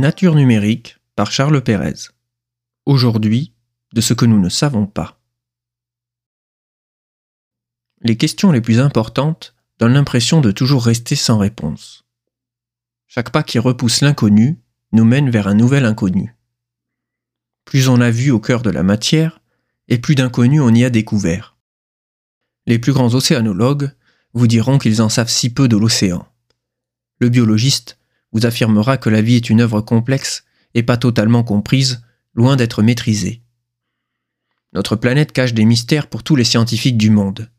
Nature numérique par Charles Pérez. Aujourd'hui, de ce que nous ne savons pas. Les questions les plus importantes donnent l'impression de toujours rester sans réponse. Chaque pas qui repousse l'inconnu nous mène vers un nouvel inconnu. Plus on a vu au cœur de la matière, et plus d'inconnus on y a découvert. Les plus grands océanologues vous diront qu'ils en savent si peu de l'océan. Le biologiste vous affirmera que la vie est une œuvre complexe et pas totalement comprise, loin d'être maîtrisée. Notre planète cache des mystères pour tous les scientifiques du monde.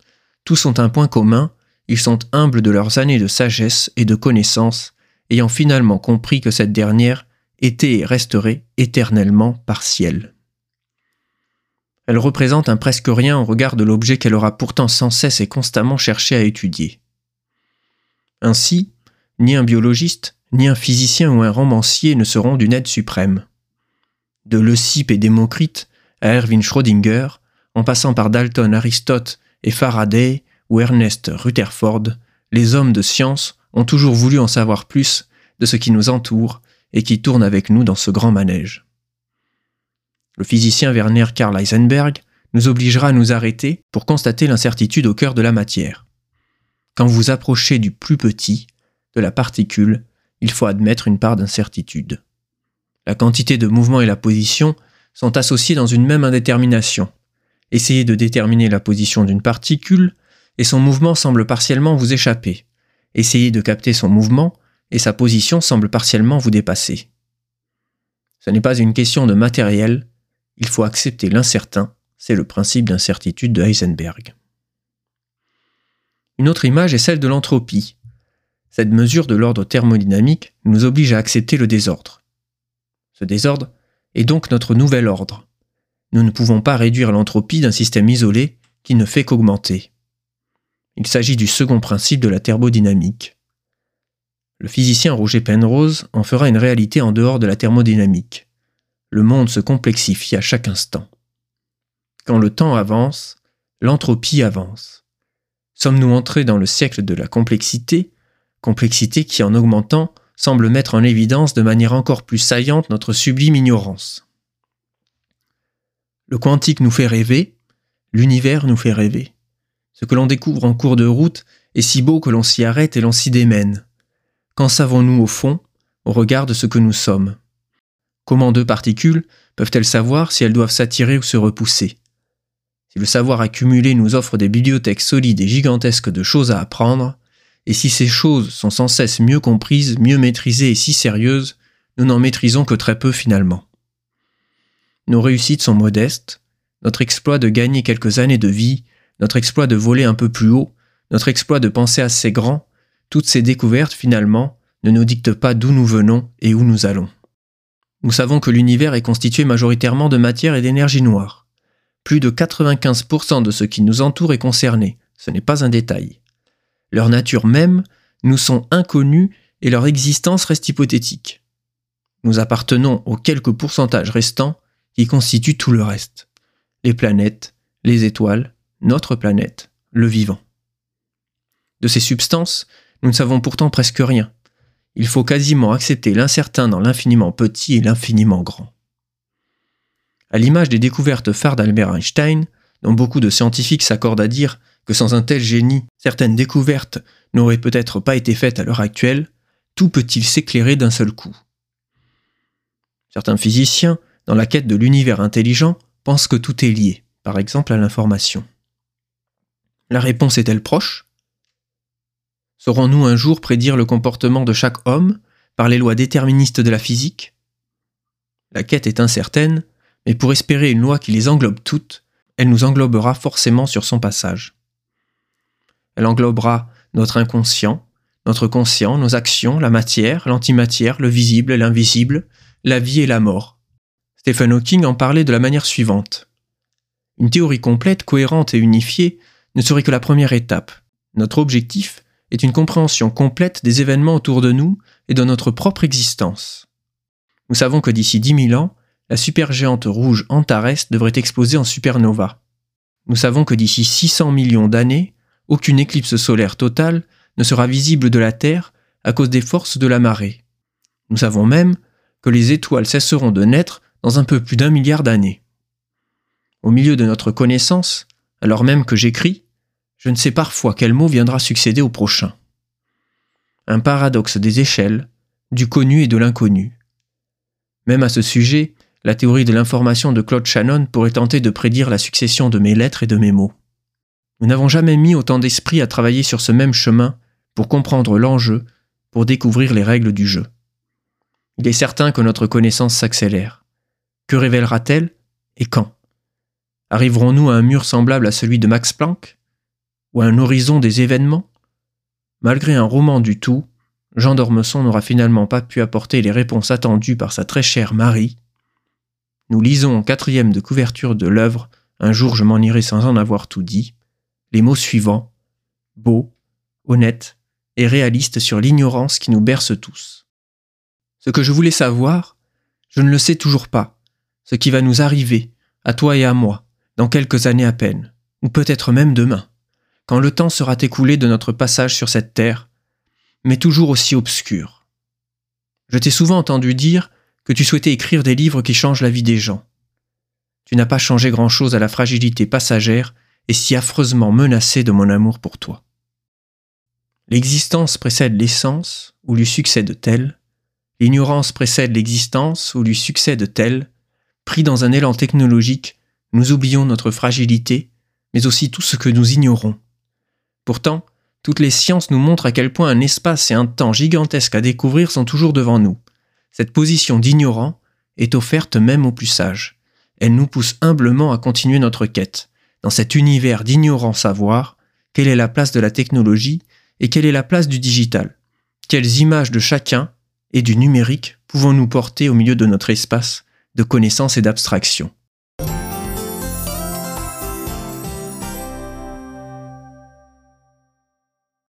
Tous ont un point commun, ils sont humbles de leurs années de sagesse et de connaissance, ayant finalement compris que cette dernière était et resterait éternellement partielle. Elle représente un presque rien au regard de l'objet qu'elle aura pourtant sans cesse et constamment cherché à étudier. Ainsi, ni un biologiste, ni un physicien ou un romancier ne seront d'une aide suprême. De Leucippe et Démocrite à Erwin Schrödinger, en passant par Dalton, Aristote et Faraday ou Ernest Rutherford, les hommes de science ont toujours voulu en savoir plus de ce qui nous entoure et qui tourne avec nous dans ce grand manège. Le physicien Werner Karl Heisenberg nous obligera à nous arrêter pour constater l'incertitude au cœur de la matière. Quand vous approchez du plus petit, de la particule, il faut admettre une part d'incertitude. La quantité de mouvement et la position sont associés dans une même indétermination. Essayez de déterminer la position d'une particule et son mouvement semble partiellement vous échapper. Essayez de capter son mouvement et sa position semble partiellement vous dépasser. Ce n'est pas une question de matériel, il faut accepter l'incertain, c'est le principe d'incertitude de Heisenberg. Une autre image est celle de l'entropie. Cette mesure de l'ordre thermodynamique nous oblige à accepter le désordre. Ce désordre est donc notre nouvel ordre. Nous ne pouvons pas réduire l'entropie d'un système isolé qui ne fait qu'augmenter. Il s'agit du second principe de la thermodynamique. Le physicien Roger Penrose en fera une réalité en dehors de la thermodynamique. Le monde se complexifie à chaque instant. Quand le temps avance, l'entropie avance. Sommes-nous entrés dans le siècle de la complexité, complexité qui en augmentant semble mettre en évidence de manière encore plus saillante notre sublime ignorance. Le quantique nous fait rêver, l'univers nous fait rêver. Ce que l'on découvre en cours de route est si beau que l'on s'y arrête et l'on s'y démène. Qu'en savons-nous au fond, au regard de ce que nous sommes? Comment deux particules peuvent-elles savoir si elles doivent s'attirer ou se repousser? Si le savoir accumulé nous offre des bibliothèques solides et gigantesques de choses à apprendre, et si ces choses sont sans cesse mieux comprises, mieux maîtrisées et si sérieuses, nous n'en maîtrisons que très peu finalement. Nos réussites sont modestes, notre exploit de gagner quelques années de vie, notre exploit de voler un peu plus haut, notre exploit de penser assez grand, toutes ces découvertes, finalement, ne nous dictent pas d'où nous venons et où nous allons. Nous savons que l'univers est constitué majoritairement de matière et d'énergie noire. Plus de 95% de ce qui nous entoure est concerné, ce n'est pas un détail. Leur nature même nous sont inconnues et leur existence reste hypothétique. Nous appartenons aux quelques pourcentages restants qui constituent tout le reste. Les planètes, les étoiles, notre planète, le vivant. De ces substances, nous ne savons pourtant presque rien. Il faut quasiment accepter l'incertain dans l'infiniment petit et l'infiniment grand. À l'image des découvertes phares d'Albert Einstein, dont beaucoup de scientifiques s'accordent à dire que sans un tel génie, certaines découvertes n'auraient peut-être pas été faites à l'heure actuelle, tout peut-il s'éclairer d'un seul coup Certains physiciens, dans la quête de l'univers intelligent, pensent que tout est lié, par exemple à l'information. La réponse est-elle proche? Saurons-nous un jour prédire le comportement de chaque homme par les lois déterministes de la physique? La quête est incertaine, mais pour espérer une loi qui les englobe toutes, elle nous englobera forcément sur son passage. Elle englobera notre inconscient, notre conscient, nos actions, la matière, l'antimatière, le visible, l'invisible, la vie et la mort. Stephen Hawking en parlait de la manière suivante. Une théorie complète, cohérente et unifiée ne serait que la première étape. Notre objectif est une compréhension complète des événements autour de nous et de notre propre existence. Nous savons que d'ici 10 000 ans, la supergéante rouge Antares devrait exploser en supernova. Nous savons que d'ici 600 millions d'années, aucune éclipse solaire totale ne sera visible de la Terre à cause des forces de la marée. Nous savons même que les étoiles cesseront de naître dans un peu plus d'un milliard d'années. Au milieu de notre connaissance, alors même que j'écris, je ne sais parfois quel mot viendra succéder au prochain. Un paradoxe des échelles, du connu et de l'inconnu. Même à ce sujet, la théorie de l'information de Claude Shannon pourrait tenter de prédire la succession de mes lettres et de mes mots. Nous n'avons jamais mis autant d'esprit à travailler sur ce même chemin pour comprendre l'enjeu, pour découvrir les règles du jeu. Il est certain que notre connaissance s'accélère. Que révélera-t-elle et quand? Arriverons-nous à un mur semblable à celui de Max Planck? Ou à un horizon des événements? Malgré un roman du tout, Jean d'Ormesson n'aura finalement pas pu apporter les réponses attendues par sa très chère Marie. Nous lisons en quatrième de couverture de l'œuvre Un jour je m'en irai sans en avoir tout dit, les mots suivants beau, honnête et réaliste sur l'ignorance qui nous berce tous. Ce que je voulais savoir, je ne le sais toujours pas. Ce qui va nous arriver, à toi et à moi, dans quelques années à peine, ou peut-être même demain, quand le temps sera écoulé de notre passage sur cette terre, mais toujours aussi obscur. Je t'ai souvent entendu dire que tu souhaitais écrire des livres qui changent la vie des gens. Tu n'as pas changé grand-chose à la fragilité passagère si affreusement menacée de mon amour pour toi. L'existence précède l'essence, ou lui succède-t-elle L'ignorance précède l'existence, ou lui succède-t-elle Pris dans un élan technologique, nous oublions notre fragilité, mais aussi tout ce que nous ignorons. Pourtant, toutes les sciences nous montrent à quel point un espace et un temps gigantesques à découvrir sont toujours devant nous. Cette position d'ignorant est offerte même aux plus sages. Elle nous pousse humblement à continuer notre quête. Dans cet univers d'ignorant savoir, quelle est la place de la technologie et quelle est la place du digital? Quelles images de chacun et du numérique pouvons-nous porter au milieu de notre espace de connaissances et d'abstraction